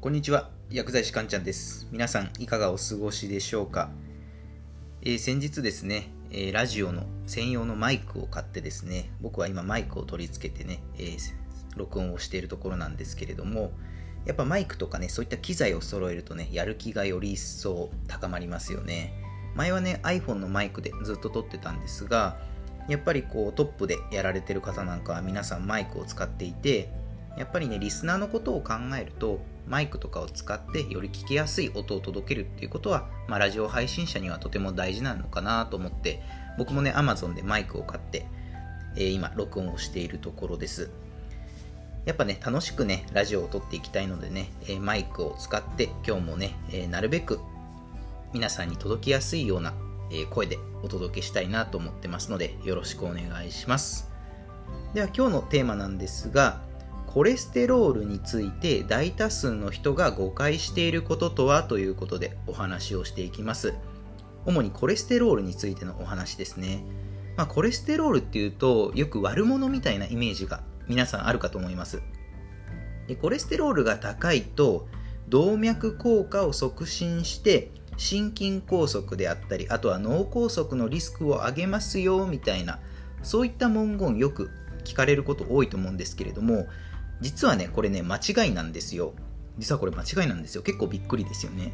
こんにちは薬剤師かんちゃんです。皆さんいかがお過ごしでしょうか、えー、先日ですね、えー、ラジオの専用のマイクを買ってですね僕は今マイクを取り付けてね、えー、録音をしているところなんですけれどもやっぱマイクとかねそういった機材を揃えるとねやる気がより一層高まりますよね。前はね iPhone のマイクでずっと撮ってたんですがやっぱりこうトップでやられてる方なんかは皆さんマイクを使っていてやっぱりねリスナーのことを考えるとマイクとかを使ってより聞きやすい音を届けるっていうことは、まあ、ラジオ配信者にはとても大事なのかなと思って僕もね Amazon でマイクを買って、えー、今録音をしているところです。やっぱね楽しくねラジオを撮っていきたいのでね、えー、マイクを使って今日もね、えー、なるべく皆さんに届きやすいような、え声でお届けしたいなと思ってますのでよろしくお願いします。では今日のテーマなんですがコレステロールについて大多数の人が誤解していることとはということでお話をしていきます。主にコレステロールについてのお話ですね、まあ、コレステロールっていうとよく悪者みたいなイメージが皆さんあるかと思います。でコレステロールが高いと動脈硬化を促進して心筋梗塞であったりあとは脳梗塞のリスクを上げますよみたいなそういった文言よく聞かれること多いと思うんですけれども実はね、これね、間違いなんですよ。実はこれ間違いなんですよ。結構びっくりですよね。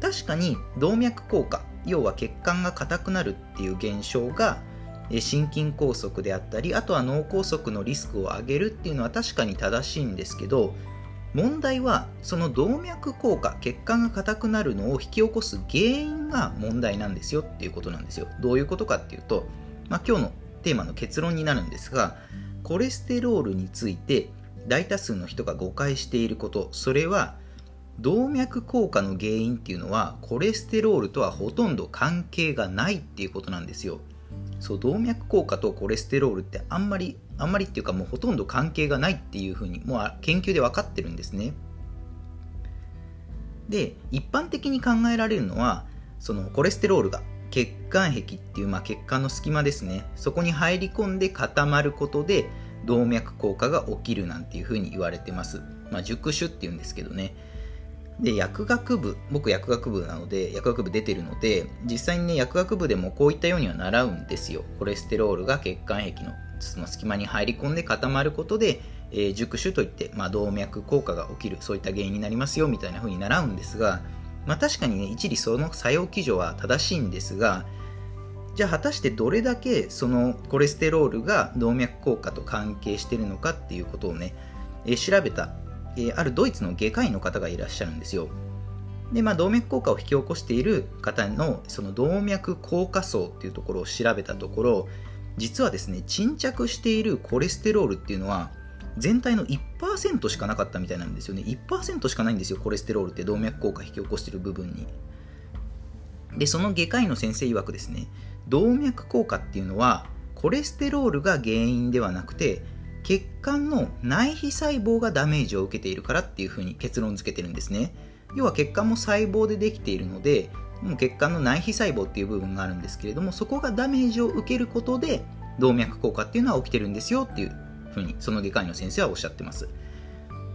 確かに動脈硬化、要は血管が硬くなるっていう現象が心筋梗塞であったり、あとは脳梗塞のリスクを上げるっていうのは確かに正しいんですけど、問題はその動脈硬化、血管が硬くなるのを引き起こす原因が問題なんですよっていうことなんですよ。どういうことかっていうと、まあ、今日のテーマの結論になるんですが、コレステロールについて大多数の人が誤解していることそれは動脈硬化の原因っていうのはコレステロールとはほとんど関係がないっていうことなんですよそう動脈硬化とコレステロールってあんまりあんまりっていうかもうほとんど関係がないっていうふうにもう研究で分かってるんですねで一般的に考えられるのはそのコレステロールが血管壁っていう、まあ、血管の隙間ですねそこに入り込んで固まることで動脈硬化が起きるなんていうふうに言われてます。まあ、熟手っていうんですけどね。で、薬学部、僕薬学部なので、薬学部出てるので、実際にね、薬学部でもこういったようには習うんですよ。コレステロールが血管壁のその隙間に入り込んで固まることで、えー、熟手といって、まあ、動脈硬化が起きる、そういった原因になりますよ、みたいな風に習うんですが、まあ、確かにね、一理その作用基準は正しいんですが、じゃあ果たしてどれだけそのコレステロールが動脈硬化と関係しているのかっていうことをね、えー、調べた、えー、あるドイツの外科医の方がいらっしゃるんですよ。で、まあ、動脈硬化を引き起こしている方のその動脈硬化層っていうところを調べたところ実はですね沈着しているコレステロールっていうのは全体の1%しかなかったみたいなんですよね。1%しかないんですよコレステロールって動脈硬化引き起こしている部分に。でその外科医の先生曰くですね動脈硬化っていうのはコレステロールが原因ではなくて血管の内皮細胞がダメージを受けているからっていうふうに結論付けてるんですね。要は血管も細胞でできているので血管の内皮細胞っていう部分があるんですけれどもそこがダメージを受けることで動脈硬化っていうのは起きてるんですよっていうふうにその外科医の先生はおっしゃってます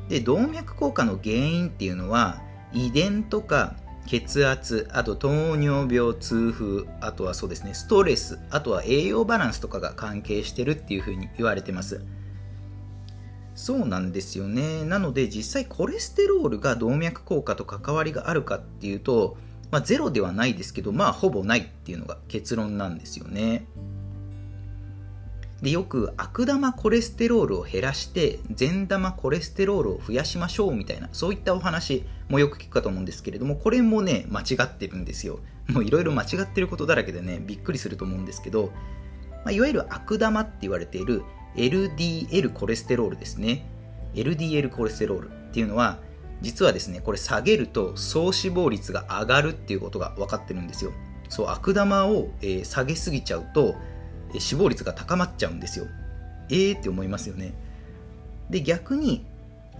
で動脈硬化の原因っていうのは遺伝とか血圧、あと糖尿病、痛風、あとはそうですね、ストレス、あとは栄養バランスとかが関係してるっていうふうに言われてます。そうなんですよね。なので実際コレステロールが動脈硬化と関わりがあるかっていうと、まあ、ゼロではないですけど、まあほぼないっていうのが結論なんですよね。でよく悪玉コレステロールを減らして善玉コレステロールを増やしましょうみたいなそういったお話もよく聞くかと思うんですけれどもこれもね間違ってるんですよもういろいろ間違ってることだらけでねびっくりすると思うんですけど、まあ、いわゆる悪玉って言われている LDL コレステロールですね LDL コレステロールっていうのは実はですねこれ下げると総死亡率が上がるっていうことが分かってるんですよそう悪玉を、えー、下げすぎちゃうと死亡率が高まっちゃうんですよ。えーって思いますよね。で、逆に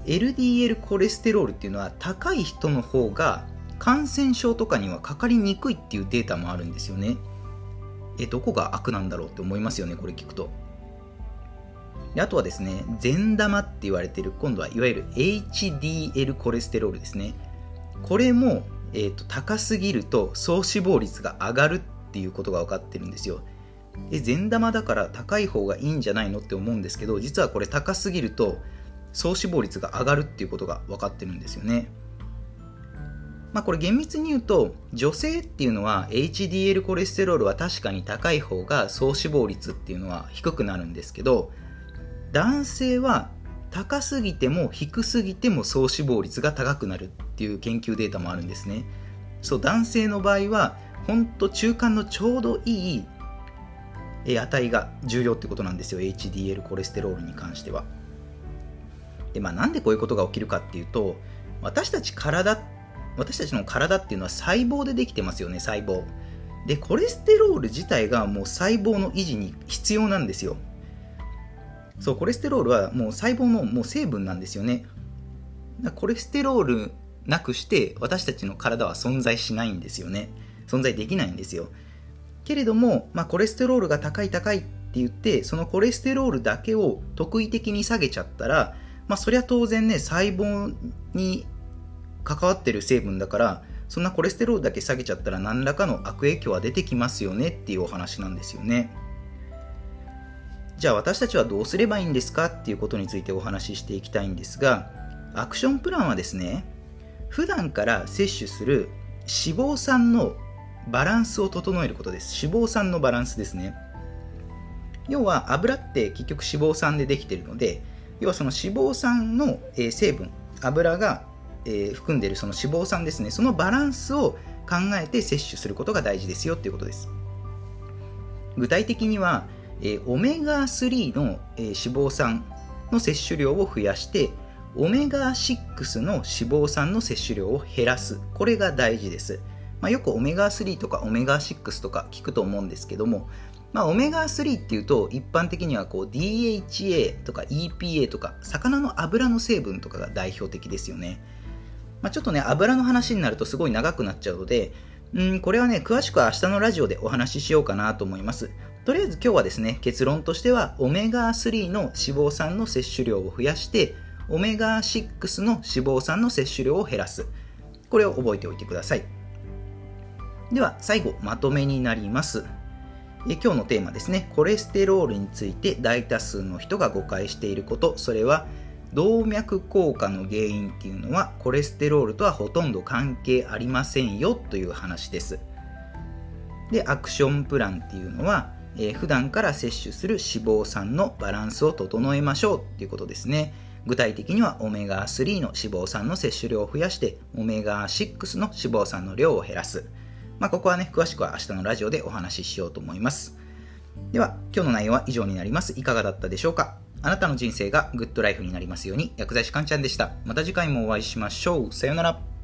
LDL コレステロールっていうのは高い人の方が感染症とかにはかかりにくいっていうデータもあるんですよね。え、どこが悪なんだろうって思いますよね、これ聞くと。であとはですね善玉って言われてる今度はいわゆる HDL コレステロールですね。これも、えーと、高すぎると総死亡率が上がるっていうことが分かってるんですよ。で善玉だから高い方がいいんじゃないのって思うんですけど実はこれ高すぎると総死亡率が上がるっていうことが分かってるんですよね。まあ、これ厳密に言うと女性っていうのは HDL コレステロールは確かに高い方が総死亡率っていうのは低くなるんですけど男性は高すぎても低すぎても総死亡率が高くなるっていう研究データもあるんですね。そう男性の場合は本当中間のちょうどいい値が重要ってことなんですよ。HDL コレステロールに関しては。でまあなんでこういうことが起きるかっていうと私たち体私たちの体っていうのは細胞でできてますよね細胞。でコレステロール自体がもう細胞の維持に必要なんですよ。そうコレステロールはもう細胞のもう成分なんですよね。コレステロールなくして私たちの体は存在しないんですよね。存在できないんですよ。けれども、まあ、コレステロールが高い高いって言ってそのコレステロールだけを特異的に下げちゃったら、まあ、そりゃ当然ね細胞に関わってる成分だからそんなコレステロールだけ下げちゃったら何らかの悪影響は出てきますよねっていうお話なんですよね。じゃあ私たちはどうすればいいんですかっていうことについてお話ししていきたいんですがアクションプランはですね普段から摂取する脂肪酸のバランスを整えることです。脂肪酸のバランスですね。要は油って結局脂肪酸でできているので要はその脂肪酸の成分油が、含んでいるその脂肪酸ですね。そのバランスを考えて摂取することが大事ですよっていうことです。具体的には、えー、オメガ3の、えー、脂肪酸の摂取量を増やしてオメガ6の脂肪酸の摂取量を減らす。これが大事です、まあ、よくオメガ3とかオメガ6とか聞くと思うんですけどもまあ、オメガ3っていうと一般的にはこう DHA とか EPA とか魚の油の成分とかが代表的ですよね。まあ、ちょっとね、油の話になるとすごい長くなっちゃうので、うん、これはね、詳しくは明日のラジオでお話ししようかなと思います。とりあえず今日はですね、結論としては、オメガ3の脂肪酸の摂取量を増やして、オメガ6の脂肪酸の摂取量を減らす。これを覚えておいてください。では、最後、まとめになります。え今日のテーマですね、コレステロールについて大多数の人が誤解していること、それは、動脈硬化の原因っていうのはコレステロールとはほとんど関係ありませんよという話ですでアクションプランっていうのは、えー、普段から摂取する脂肪酸のバランスを整えましょうっていうことですね具体的にはオメガ3の脂肪酸の摂取量を増やしてオメガ6の脂肪酸の量を減らすまあ、ここはね詳しくは明日のラジオでお話ししようと思いますでは今日の内容は以上になりますいかがだったでしょうか？あなたの人生がグッドライフになりますように、薬剤師かんちゃんでした。また次回もお会いしましょう。さようなら。